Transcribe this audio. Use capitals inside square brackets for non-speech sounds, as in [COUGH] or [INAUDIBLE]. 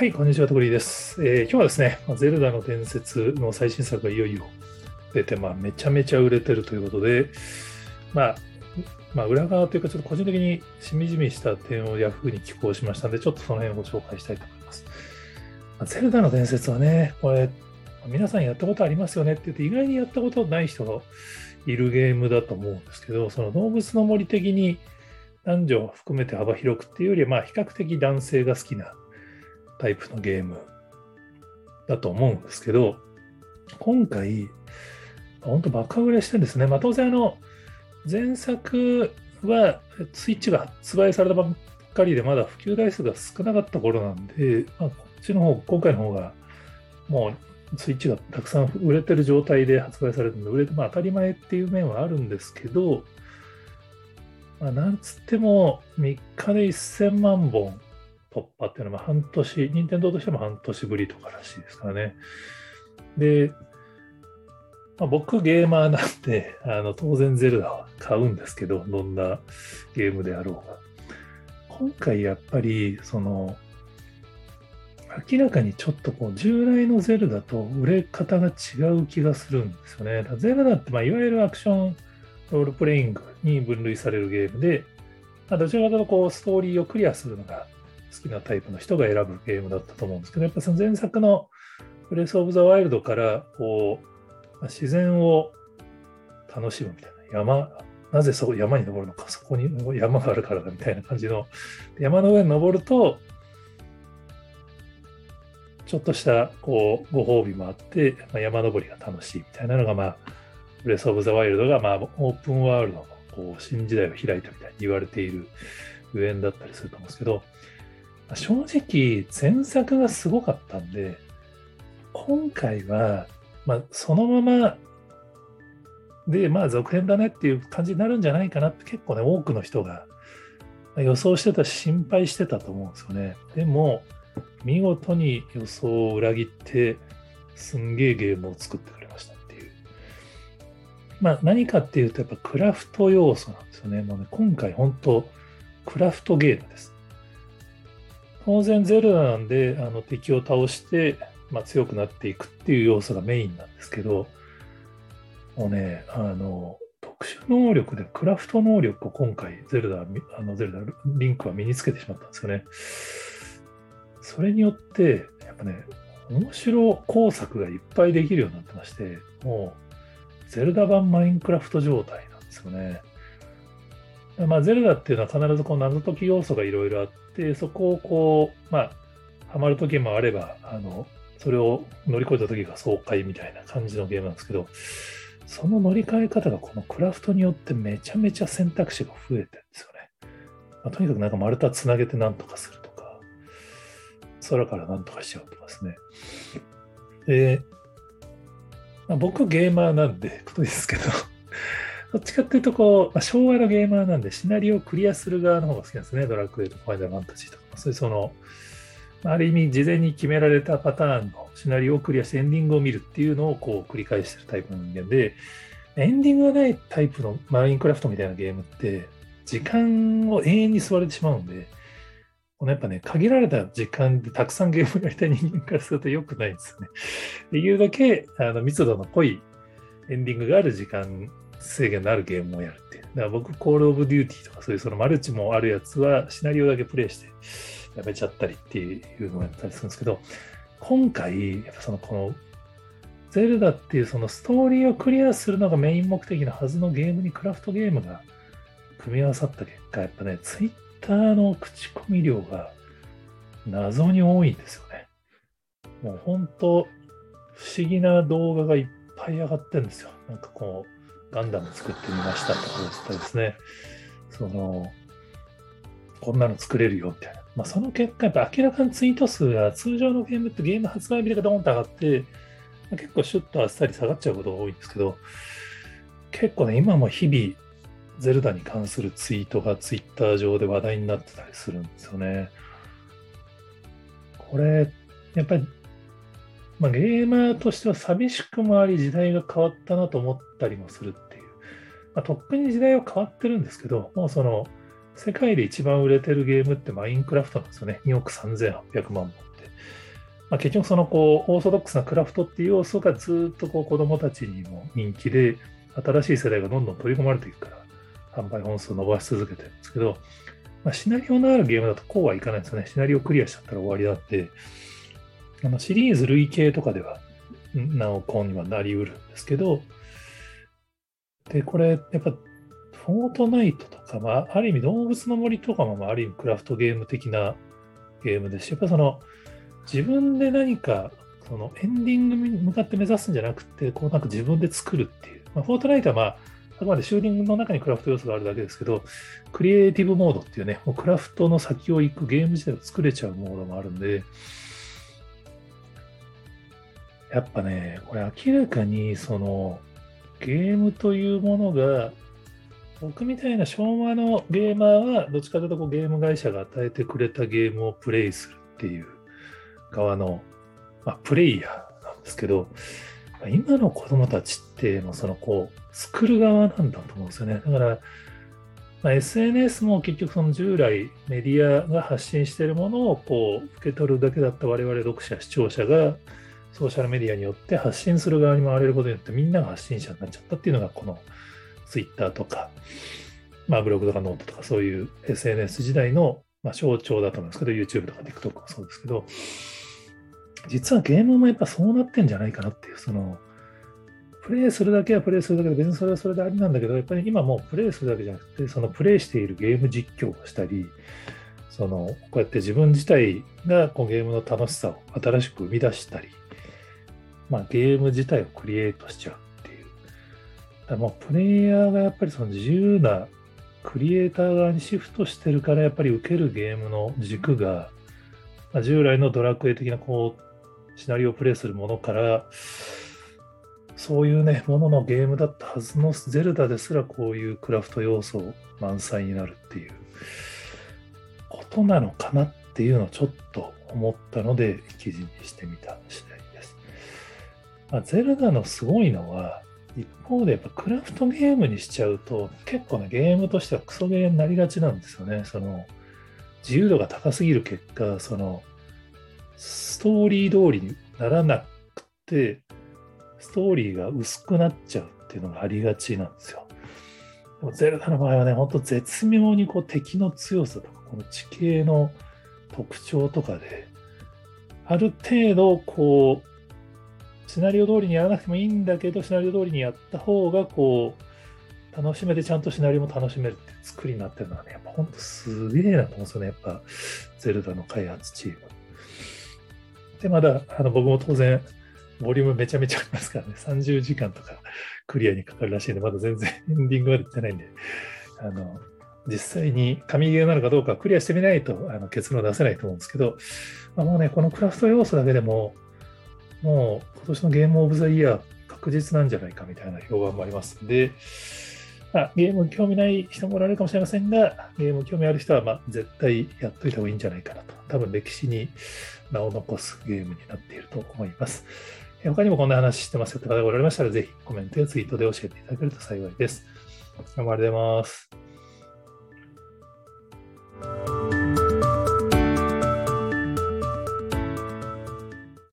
はい、こんにちは、とくりです、えー、今日はですね、ゼルダの伝説の最新作がいよいよ出て、まあ、めちゃめちゃ売れてるということで、まあ、まあ、裏側というか、ちょっと個人的にしみじみした点を Yahoo に寄稿しましたので、ちょっとその辺をご紹介したいと思います。まあ、ゼルダの伝説はね、これ、皆さんやったことありますよねって言って、意外にやったことない人がいるゲームだと思うんですけど、その動物の森的に男女を含めて幅広くっていうよりは、まあ、比較的男性が好きなタイプのゲームだと思うんですけど、今回、本当爆破売れしてるんですね。まあ、当然あの、前作はスイッチが発売されたばっかりで、まだ普及台数が少なかった頃なんで、まあ、こっちの方、今回の方が、もうスイッチがたくさん売れてる状態で発売されるんで、売れてまあ当たり前っていう面はあるんですけど、まあ、なんつっても3日で1000万本突破っていうのは半年、任天堂としても半年ぶりとからしいですからね。で、まあ、僕ゲーマーなんで、[LAUGHS] あの当然ゼルダは買うんですけど、どんなゲームであろうが。今回やっぱり、その、明らかにちょっとこう従来のゼルダと売れ方が違う気がするんですよね。ゼルダってまあいわゆるアクションロールプレイングに分類されるゲームで、ま、どちらかというとこうストーリーをクリアするのが好きなタイプの人が選ぶゲームだったと思うんですけど、やっぱその前作のブレス・オブ・ザ・ワイルドからこう自然を楽しむみたいな山、なぜそこ山に登るのか、そこに山があるからだみたいな感じの、山の上に登ると、ちょっとしたこうご褒美もあって、まあ、山登りが楽しいみたいなのが、まあ、ブレス・オブ・ザ・ワイルドが、まあ、オープンワールドのこう新時代を開いたみたいに言われているゆえんだったりすると思うんですけど、正直前作がすごかったんで、今回は、まあ、そのままで、まあ続編だねっていう感じになるんじゃないかなって結構ね、多くの人が予想してたし心配してたと思うんですよね。でも、見事に予想を裏切って、すんげえゲームを作ってくれましたっていう。まあ何かっていうと、やっぱクラフト要素なんですよね。もうね今回本当、クラフトゲームです。当然ゼルダなんであの敵を倒して、まあ、強くなっていくっていう要素がメインなんですけど、もうね、あの、特殊能力でクラフト能力を今回ゼルダ、あのゼルダ、リンクは身につけてしまったんですよね。それによって、やっぱね、面白工作がいっぱいできるようになってまして、もう、ゼルダ版マインクラフト状態なんですよね。まあ、ゼルダっていうのは必ずこう謎解き要素がいろいろあって、そこをこう、まあ、ハマる時もあれば、あの、それを乗り越えた時が爽快みたいな感じのゲームなんですけど、その乗り換え方がこのクラフトによってめちゃめちゃ選択肢が増えてるんですよね。まあ、とにかくなんか丸太つなげて何とかするとか、空から何とかしちゃうとかですね。で、まあ、僕ゲーマーなんで、[LAUGHS] ことですけどどっちかっていうとこう、まあ、昭和のゲーマーなんでシナリオをクリアする側の方が好きなんですね。ドラクエとかファイナルファンタジーとか。そういうその、ある意味事前に決められたパターンのシナリオをクリアしてエンディングを見るっていうのをこう繰り返してるタイプの人間で、エンディングがないタイプのマインクラフトみたいなゲームって、時間を永遠に吸われてしまうんで、このやっぱね、限られた時間でたくさんゲームをやりたい人間からすると良くないんですよね。できるだけあの密度の濃いエンディングがある時間制限のあるゲームをやるっていう。だから僕、コールオブデューティーとかそういうそのマルチもあるやつはシナリオだけプレイしてやめちゃったりっていうのをやったりするんですけど、今回、やっぱそのこのゼルダっていうそのストーリーをクリアするのがメイン目的のはずのゲームにクラフトゲームが組み合わさった結果、やっぱね、ツイッターの口コミ量が謎に多いんですよね。もう本当、不思議な動画がいっぱい上がってるんですよ。なんかこう、ガンダム作ってみましたとかですね、その、こんなの作れるよみたいな。まあ、その結果、やっぱ明らかにツイート数が通常のゲームってゲーム発売日がドーンと上がって、ま、結構シュッとあっさり下がっちゃうことが多いんですけど、結構ね、今も日々、ゼルダに関するツイートがツイッター上で話題になってたりするんですよね。これ、やっぱりまあ、ゲーマーとしては寂しくもあり時代が変わったなと思ったりもするっていう。まあ、とっくに時代は変わってるんですけど、もうその世界で一番売れてるゲームってマインクラフトなんですよね。2億3800万本と。まあ、結局そのこうオーソドックスなクラフトっていう要素がずっとこう子どもたちにも人気で、新しい世代がどんどん取り込まれていくから、販売本数を伸ばし続けてるんですけど、まあ、シナリオのあるゲームだとこうはいかないんですよね。シナリオクリアしちゃったら終わりだって、あのシリーズ累計とかではなおこうにはなりうるんですけど、で、これ、やっぱ、フォートナイトとか、まあ、ある意味動物の森とかも、まあ、ある意味クラフトゲーム的なゲームですし、やっぱその、自分で何か、そのエンディングに向かって目指すんじゃなくて、こうなんか自分で作るっていう。まあ、フォートナイトはまあ、あくまでシューティングの中にクラフト要素があるだけですけど、クリエイティブモードっていうね、もうクラフトの先を行くゲーム自体を作れちゃうモードもあるんで、やっぱね、これ明らかにそのゲームというものが、僕みたいな昭和のゲーマーは、どっちかというとこうゲーム会社が与えてくれたゲームをプレイするっていう側の、まあ、プレイヤーなんですけど、今の子供たちってもうそのこう作る側なんだと思うんですよね。だから、まあ、SNS も結局その従来メディアが発信しているものをこう受け取るだけだった我々読者視聴者がソーシャルメディアによって発信する側に回れることによってみんなが発信者になっちゃったっていうのがこの Twitter とか、まあ、ブログとかノートとかそういう SNS 時代のまあ象徴だと思うんですけど YouTube とか TikTok もそうですけど実はゲームもやっぱそうなってんじゃないかなっていう、その、プレイするだけはプレイするだけで、別にそれはそれでありなんだけど、やっぱり今もうプレイするだけじゃなくて、そのプレイしているゲーム実況をしたり、その、こうやって自分自体がこうゲームの楽しさを新しく生み出したり、まあゲーム自体をクリエイトしちゃうっていう。だもうプレイヤーがやっぱりその自由なクリエイター側にシフトしてるから、やっぱり受けるゲームの軸が、まあ、従来のドラクエ的なこうシナリオをプレイするものから、そういうね、もののゲームだったはずのゼルダですらこういうクラフト要素満載になるっていうことなのかなっていうのをちょっと思ったので記事にしてみた。まあ、ゼルダのすごいのは、一方でやっぱクラフトゲームにしちゃうと結構ねゲームとしてはクソゲーになりがちなんですよね。その自由度が高すぎる結果、そのストーリー通りにならなくて、ストーリーが薄くなっちゃうっていうのがありがちなんですよ。でもゼルダの場合はね、ほんと絶妙にこう敵の強さとか、この地形の特徴とかで、ある程度こう、シナリオ通りにやらなくてもいいんだけど、シナリオ通りにやった方がこう、楽しめてちゃんとシナリオも楽しめるって作りになってるのはね、やっぱほんとすげえなと思うんですよね、やっぱ、ゼルダの開発チーム。で、まだあの僕も当然、ボリュームめちゃめちゃありますからね、30時間とかクリアにかかるらしいんで、まだ全然 [LAUGHS] エンディングまで行ってないんで、あの実際に神ゲーなのかどうかクリアしてみないとあの結論出せないと思うんですけど、まあ、もうね、このクラフト要素だけでも、もう今年のゲームオブザイヤー確実なんじゃないかみたいな評判もありますんで、まあ、ゲーム興味ない人もおられるかもしれませんが、ゲーム興味ある人はまあ絶対やっといた方がいいんじゃないかなと。多分歴史に名を残すゲームになっていると思います。他にもこんな話してますよって方がおられましたら、ぜひコメントやツイートで教えていただけると幸いです。ありがとうございます。